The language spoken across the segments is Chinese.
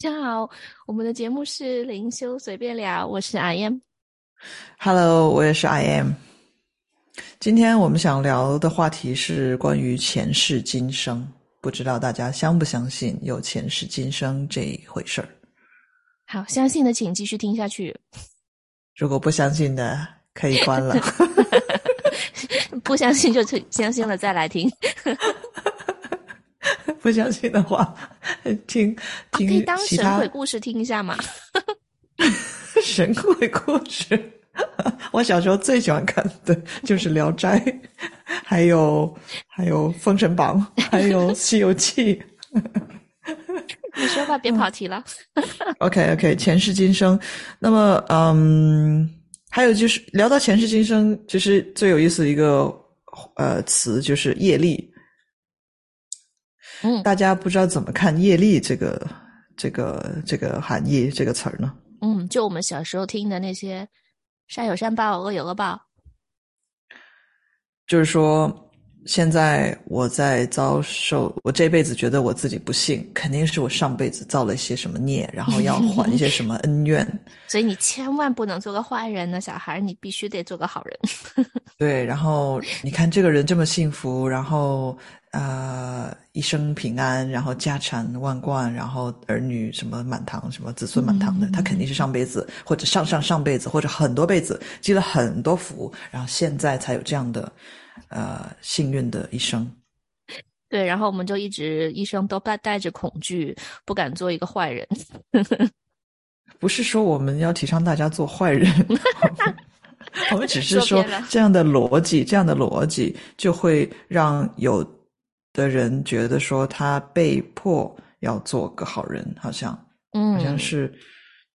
大家好，我们的节目是灵修随便聊，我是 I am。Hello，我也是 I am。今天我们想聊的话题是关于前世今生，不知道大家相不相信有前世今生这一回事儿？好，相信的请继续听下去，如果不相信的可以关了。不相信就相信了再来听。不相信的话，听听可以当神鬼故事听一下吗？神鬼故事。我小时候最喜欢看的就是《聊斋》，还有还有《封神榜》，还有《西游记》。你说吧，别跑题了。OK OK，前世今生。那么，嗯，还有就是聊到前世今生，其实最有意思的一个呃词就是业力。嗯大家不知道怎么看业力这个这个这个含义这个词儿呢？嗯，就我们小时候听的那些“善有善报，恶有恶报就是说，现在我在遭受，我这辈子觉得我自己不幸，肯定是我上辈子造了一些什么孽，然后要还一些什么恩怨。”，所以你千万不能做个坏人呢，小孩，你必须得做个好人。对，然后你看这个人这么幸福，然后呃一生平安，然后家产万贯，然后儿女什么满堂，什么子孙满堂的，他肯定是上辈子或者上上上辈子或者很多辈子积了很多福，然后现在才有这样的呃幸运的一生。对，然后我们就一直一生都带带着恐惧，不敢做一个坏人。不是说我们要提倡大家做坏人，我们只是说这样的逻辑，这样的逻辑就会让有的人觉得说他被迫要做个好人，好像嗯好像嗯，是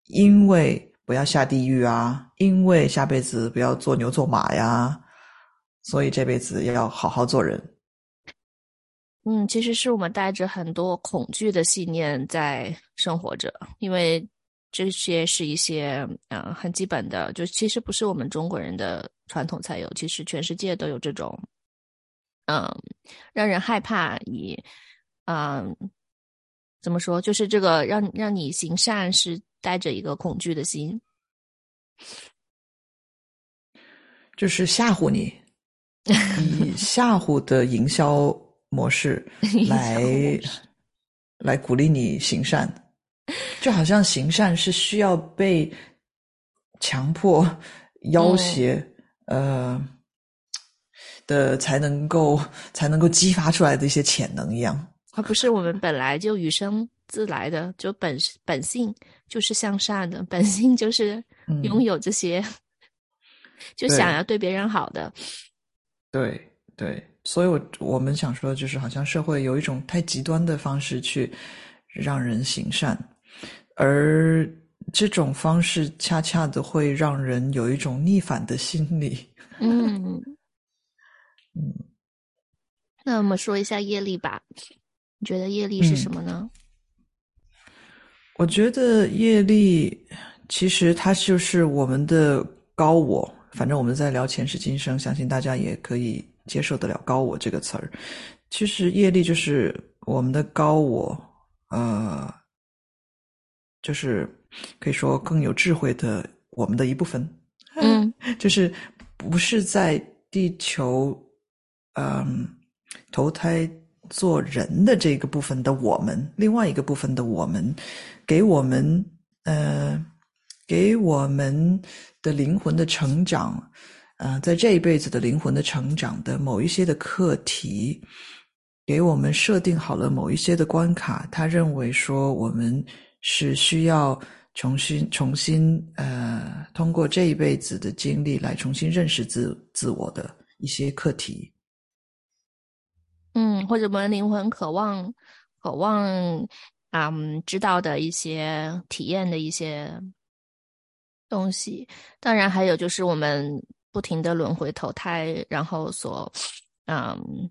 因为不要下地狱啊，因为下辈子不要做牛做马呀，所以这辈子要好好做人。嗯，其实是我们带着很多恐惧的信念在生活着，因为这些是一些嗯、呃很基本的，就其实不是我们中国人的传统才有，其实全世界都有这种嗯让人害怕以嗯怎么说，就是这个让让你行善是带着一个恐惧的心。就是吓唬你，以 吓唬的营销模式来来鼓励你行善，就好像行善是需要被强迫、要挟，呃的才能够 才能够激发出来的一些潜能一样。而不是我们本来就与生自来的，就本本性就是向善的，本性就是嗯拥有这些，就想要对别人好的。对对，所以我我们想说的，就是好像社会有一种太极端的方式去让人行善，而这种方式恰恰的会让人有一种逆反的心理。嗯，嗯，那我们说一下业力吧。你觉得业力是什么呢？我觉得业力其实它就是我们的高我，反正我们在聊前世今生，相信大家也可以接受得了“高我”这个词儿。其实业力就是我们的高我，呃，就是可以说更有智慧的我们的一部分。嗯 就是不是在地球，嗯，投胎做人的这个部分的我们，另外一个部分的我们，给我们呃，给我们的灵魂的成长，呃，在这一辈子的灵魂的成长的某一些的课题，给我们设定好了某一些的关卡，他认为说我们是需要重新重新呃，通过这一辈子的经历来重新认识自自我的一些课题。嗯，或者我们灵魂渴望渴望嗯知道的一些体验的一些东西。当然，还有就是我们不停的轮回投胎，然后所嗯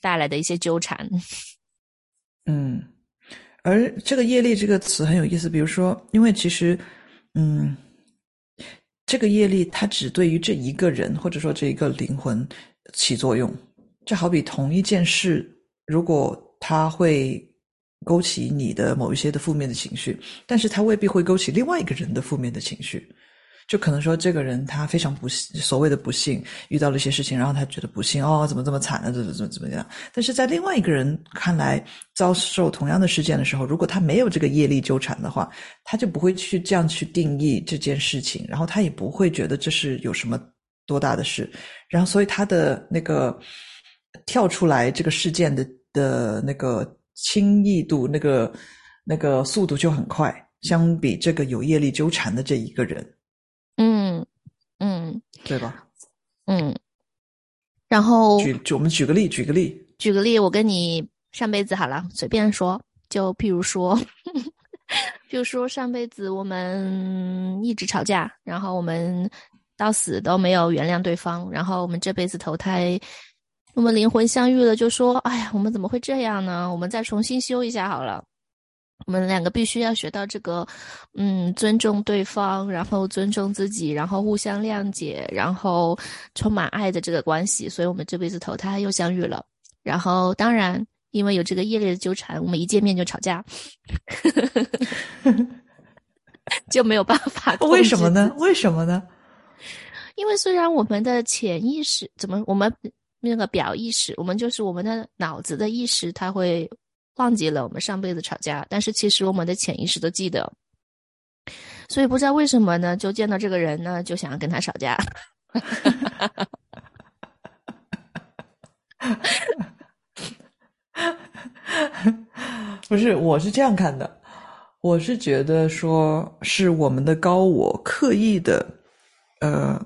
带来的一些纠缠。嗯，而这个业力这个词很有意思，比如说，因为其实，嗯，这个业力它只对于这一个人或者说这一个灵魂起作用，就好比同一件事，如果它会勾起你的某一些的负面的情绪，但是它未必会勾起另外一个人的负面的情绪。就可能说，这个人他非常不幸，所谓的不幸，遇到了一些事情，然后他觉得不幸，哦，怎么这么惨呢？怎么怎么怎么样？但是在另外一个人看来，遭受同样的事件的时候，如果他没有这个业力纠缠的话，他就不会去这样去定义这件事情，然后他也不会觉得这是有什么多大的事，然后所以他的那个跳出来这个事件的的那个轻易度，那个那个速度就很快，相比这个有业力纠缠的这一个人。嗯嗯，对吧？嗯，然后举举我们举个例，举个例，举个例，我跟你上辈子好了，随便说，就譬如说，譬如说上辈子我们一直吵架，然后我们到死都没有原谅对方，然后我们这辈子投胎，我们灵魂相遇了，就说，哎呀，我们怎么会这样呢？我们再重新修一下好了。我们两个必须要学到这个，嗯，尊重对方，然后尊重自己，然后互相谅解，然后充满爱的这个关系。所以，我们这辈子投胎又相遇了。然后，当然，因为有这个业力的纠缠，我们一见面就吵架，就没有办法。为什么呢？为什么呢？因为虽然我们的潜意识怎么，我们那个表意识，我们就是我们的脑子的意识，它会。忘记了我们上辈子吵架，但是其实我们的潜意识都记得，所以不知道为什么呢？就见到这个人呢，就想要跟他吵架。不是，我是这样看的，我是觉得说是我们的高我刻意的，呃。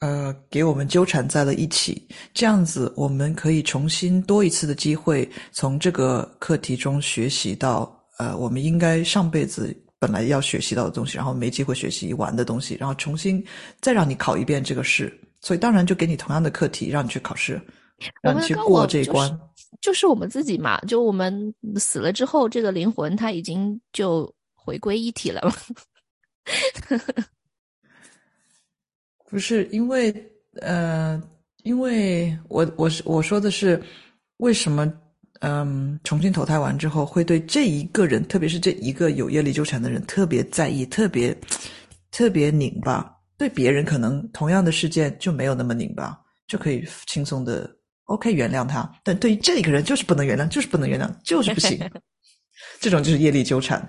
呃，给我们纠缠在了一起，这样子我们可以重新多一次的机会，从这个课题中学习到呃，我们应该上辈子本来要学习到的东西，然后没机会学习完的东西，然后重新再让你考一遍这个试，所以当然就给你同样的课题，让你去考试，让你去过这一关。就是我们自己嘛，就我们死了之后，这个灵魂它已经就回归一体了嘛。不是因为，呃，因为我我是我说的是，为什么嗯重新投胎完之后会对这一个人，特别是这一个有业力纠缠的人特别在意，特别特别拧巴。对别人可能同样的事件就没有那么拧巴，就可以轻松的 OK 原谅他。但对于这个人就是不能原谅，就是不能原谅，就是不行。这种就是业力纠缠。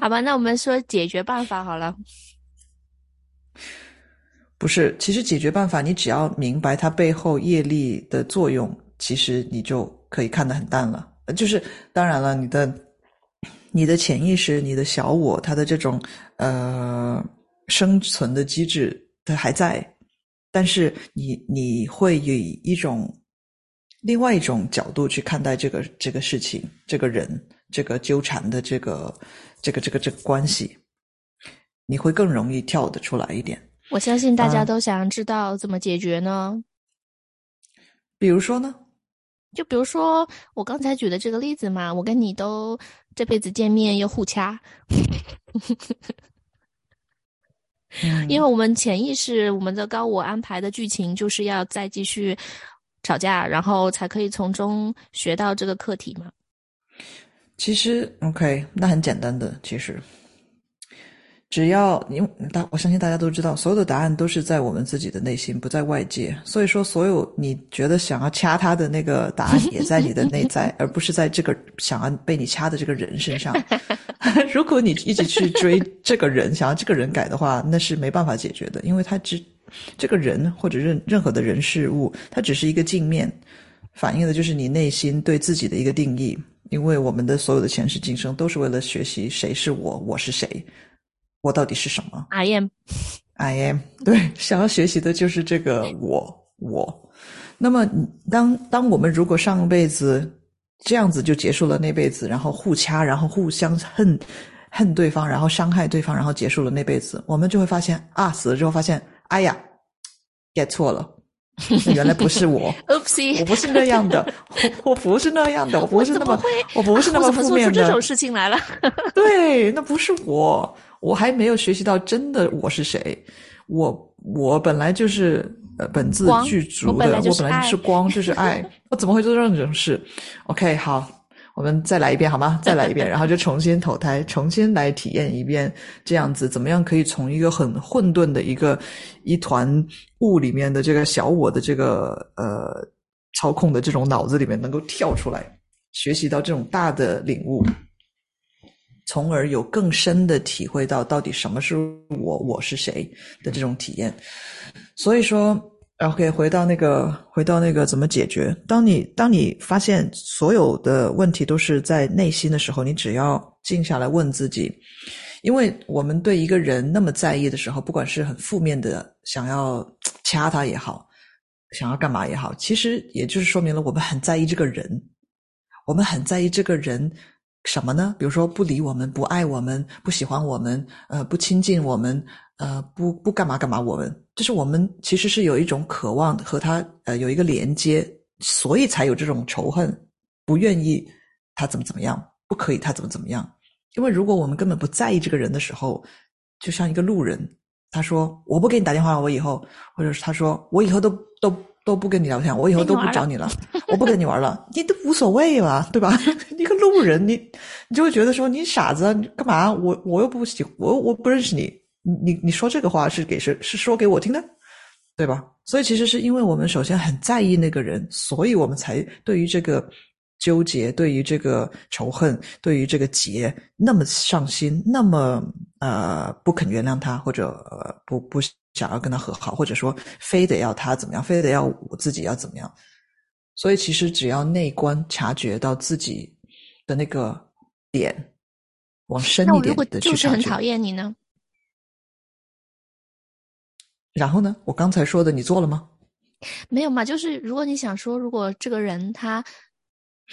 好吧，那我们说解决办法好了。不是，其实解决办法，你只要明白它背后业力的作用，其实你就可以看得很淡了。就是当然了，你的你的潜意识、你的小我，它的这种呃生存的机制它还在，但是你你会以一种另外一种角度去看待这个这个事情、这个人、这个纠缠的这个这个这个这个关系，你会更容易跳得出来一点。我相信大家都想知道怎么解决呢？比如说呢？就比如说我刚才举的这个例子嘛，我跟你都这辈子见面又互掐，因为我们潜意识、我们的高我安排的剧情就是要再继续吵架，然后才可以从中学到这个课题嘛。其实，OK，那很简单的，其实。只要因为大，我相信大家都知道，所有的答案都是在我们自己的内心，不在外界。所以说，所有你觉得想要掐他的那个答案，也在你的内在，而不是在这个想要被你掐的这个人身上。如果你一直去追这个人，想要这个人改的话，那是没办法解决的，因为他只这个人或者任任何的人事物，它只是一个镜面，反映的就是你内心对自己的一个定义。因为我们的所有的前世今生，都是为了学习谁是我，我是谁。我到底是什么？I am，I am。对，想要学习的就是这个我，我。那么，当当我们如果上辈子这样子就结束了那辈子，然后互掐，然后互相恨恨对方，然后伤害对方，然后结束了那辈子，我们就会发现啊，死了之后发现，哎呀，get 错了，原来不是我，Oopsie，我不是那样的，我我不是那样的，我不是那么，我不是那么负面的。这种事情来了，对，那不是我。我还没有学习到真的我是谁，我我本来就是呃本自具足的，我本来就是我本来就是光，就是爱，我怎么会做这种事？OK，好，我们再来一遍好吗？再来一遍，然后就重新投胎，重新来体验一遍，这样子怎么样可以从一个很混沌的一个一团雾里面的这个小我的这个呃操控的这种脑子里面能够跳出来，学习到这种大的领悟。从而有更深的体会到到底什么是我，我是谁的这种体验。所以说，OK，回到那个，回到那个怎么解决？当你当你发现所有的问题都是在内心的时候，你只要静下来问自己，因为我们对一个人那么在意的时候，不管是很负面的，想要掐他也好，想要干嘛也好，其实也就是说明了我们很在意这个人，我们很在意这个人。什么呢？比如说不理我们、不爱我们、不喜欢我们、呃不亲近我们、呃不不干嘛干嘛我们，就是我们其实是有一种渴望和他呃有一个连接，所以才有这种仇恨，不愿意他怎么怎么样，不可以他怎么怎么样。因为如果我们根本不在意这个人的时候，就像一个路人，他说我不给你打电话，我以后，或者是他说我以后都都。都不跟你聊天，我以后都不找你了，我不跟你玩了，你都无所谓吧，对吧？你个路人，你你就会觉得说你傻子，你干嘛？我我又不喜，我我不认识你，你你说这个话是给谁？是说给我听的，对吧？所以其实是因为我们首先很在意那个人，所以我们才对于这个纠结，对于这个仇恨，对于这个结那么上心，那么呃不肯原谅他，或者不不。想要跟他和好，或者说非得要他怎么样，非得要我自己要怎么样。所以其实只要内观察觉到自己的那个点，往深一点的去就是很讨厌你呢。然后呢？我刚才说的你做了吗？没有嘛，就是如果你想说，如果这个人他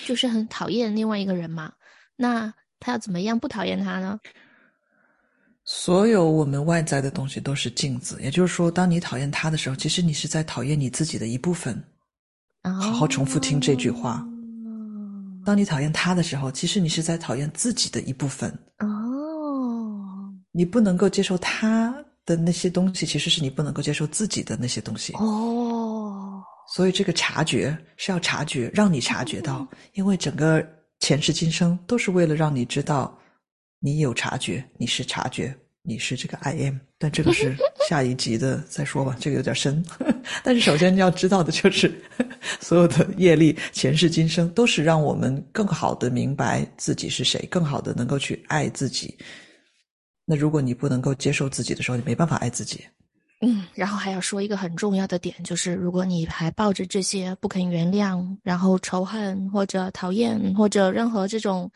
就是很讨厌另外一个人嘛，那他要怎么样不讨厌他呢？所有我们外在的东西都是镜子，也就是说，当你讨厌他的时候，其实你是在讨厌你自己的一部分。好好重复听这句话。当你讨厌他的时候，其实你是在讨厌自己的一部分。哦，你不能够接受他的那些东西，其实是你不能够接受自己的那些东西。哦，所以这个察觉是要察觉，让你察觉到，因为整个前世今生都是为了让你知道。你有察觉，你是察觉，你是这个 I am，但这个是下一集的再说吧，这个有点深。但是首先要知道的就是，所有的业力、前世今生，都是让我们更好的明白自己是谁，更好的能够去爱自己。那如果你不能够接受自己的时候，你没办法爱自己。嗯，然后还要说一个很重要的点，就是如果你还抱着这些不肯原谅，然后仇恨或者讨厌或者任何这种。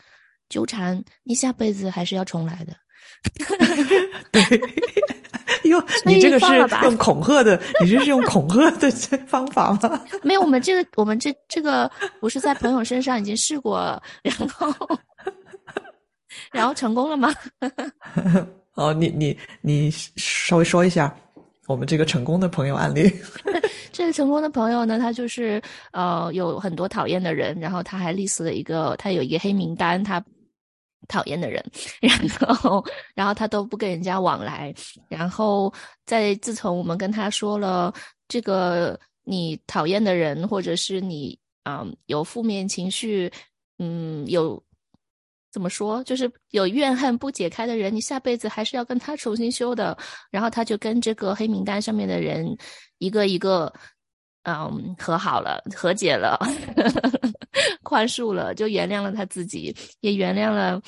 纠缠，你下辈子还是要重来的。对，哟，你这个是用恐吓的，你这是用恐吓的方法吗？没有，我们这个，我们这这个不是在朋友身上已经试过，然后然后成功了吗？哦，你你你稍微说一下我们这个成功的朋友案例。这个成功的朋友呢，他就是呃有很多讨厌的人，然后他还立死了一个，他有一个黑名单，他。讨厌的人，然后，然后他都不跟人家往来。然后，在自从我们跟他说了这个你讨厌的人，或者是你嗯有负面情绪，嗯有怎么说，就是有怨恨不解开的人，你下辈子还是要跟他重新修的。然后他就跟这个黑名单上面的人一个一个。嗯，和好了，和解了，宽恕了，就原谅了他自己，也原谅了，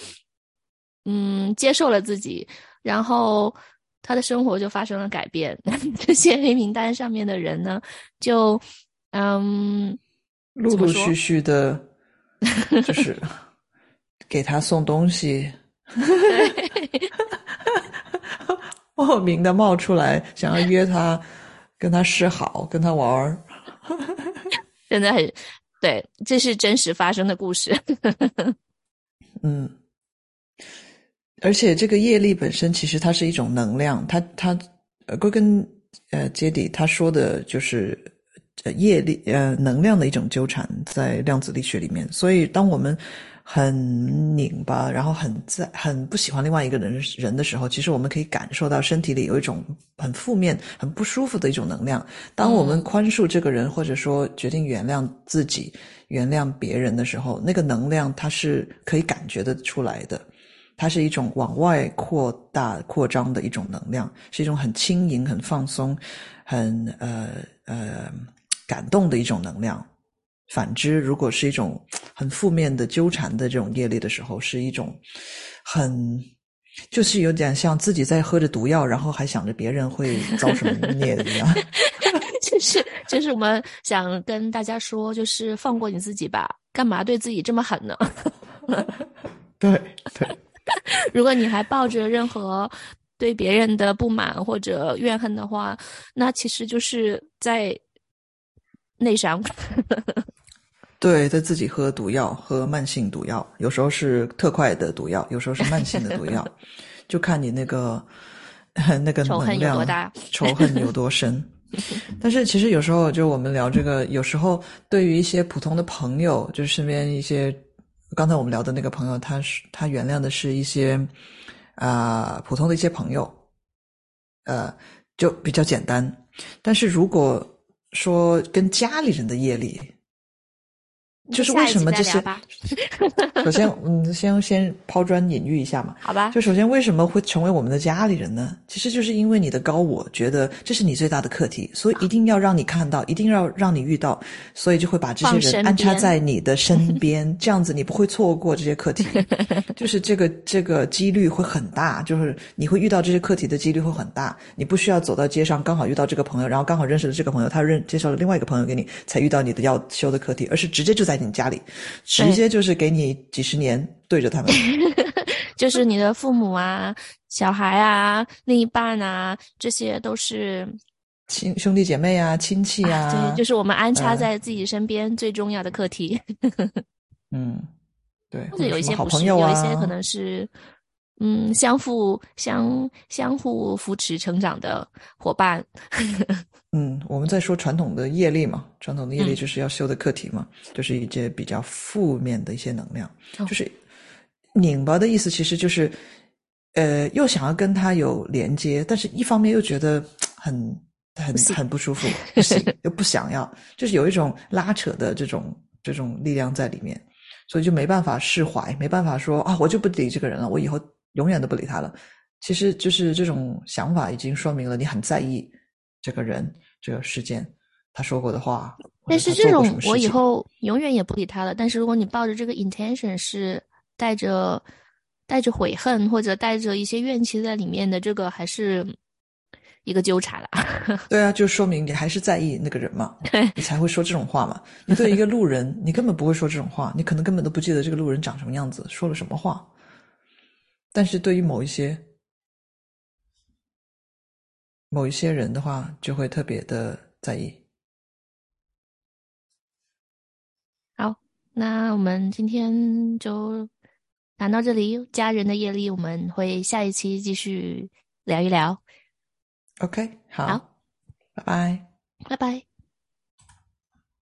嗯，接受了自己，然后他的生活就发生了改变。这些黑名单上面的人呢，就嗯，陆陆续续的，就是给他送东西，莫名的冒出来，想要约他。跟他示好，跟他玩儿，真的很对，这是真实发生的故事。嗯，而且这个业力本身其实它是一种能量，它它呃归根呃结底，他说的就是呃业力呃能量的一种纠缠，在量子力学里面。所以，当我们很拧巴，然后很在很不喜欢另外一个人人的时候，其实我们可以感受到身体里有一种很负面、很不舒服的一种能量。当我们宽恕这个人，或者说决定原谅自己、原谅别人的时候，那个能量它是可以感觉得出来的。它是一种往外扩大、扩张的一种能量，是一种很轻盈、很放松、很呃呃感动的一种能量。反之，如果是一种很负面的纠缠的这种业力的时候，是一种很就是有点像自己在喝着毒药，然后还想着别人会遭什么孽的一样。就是就是我们想跟大家说，就是放过你自己吧，干嘛对自己这么狠呢？对 对，如果你还抱着任何对别人的不满或者怨恨的话，那其实就是在内伤。对，在自己喝毒药，喝慢性毒药，有时候是特快的毒药，有时候是慢性的毒药，就看你那个 那个能量仇恨有多深。但是其实有时候，就我们聊这个，有时候对于一些普通的朋友，就是身边一些刚才我们聊的那个朋友，他是他原谅的是一些啊普通的一些朋友，呃，就比较简单。但是如果说跟家里人的业力，就是为什么这些？首先，嗯，先先抛砖引玉一下嘛。好吧。就首先，为什么会成为我们的家里人呢？其实就是因为你的高我觉得这是你最大的课题，所以一定要让你看到，一定要让你遇到，所以就会把这些人安插在你的身 边，这样子你不会错过这些课题。就是这个这个几率会很大，就是你会遇到这些课题的几率会很大。你不需要走到街上刚好遇到这个朋友，然后刚好认识了这个朋友，他认介绍了另外一个朋友给你，才遇到你的要修的课题，而是直接就在。在你家里，直接就是给你几十年对着他们，就是你的父母啊、小孩啊、另一半啊，这些都是亲兄弟姐妹啊、亲戚啊，对，就是我们安插在自己身边最重要的课题。嗯，对，或者有一些好朋友啊，有一些可能是嗯，相互相相互扶持成长的伙伴。嗯，我们在说传统的业力嘛，传统的业力就是要修的课题嘛，就是一些比较负面的一些能量，就是拧巴的意思，其实就是，呃，又想要跟他有连接，但是一方面又觉得很很很不舒服，不行，又不想要，就是有一种拉扯的这种这种力量在里面，所以就没办法释怀，没办法说啊，我就不理这个人了，我以后永远都不理他了。其实就是这种想法已经说明了你很在意。这个人，这个事件，他说过的话，但是这种我以后永远也不理他了。但是如果你抱着这个 intention 是带着带着悔恨或者带着一些怨气在里面的，这个还是一个纠缠了。对啊，就说明你还是在意那个人嘛，你才会说这种话嘛。你对一个路人，你根本不会说这种话，你可能根本都不记得这个路人长什么样子，说了什么话。但是对于某一些。某一些人的话，就会特别的在意。好，那我们今天就谈到这里。家人的业力，我们会下一期继续聊一聊。OK，好，拜拜，拜拜。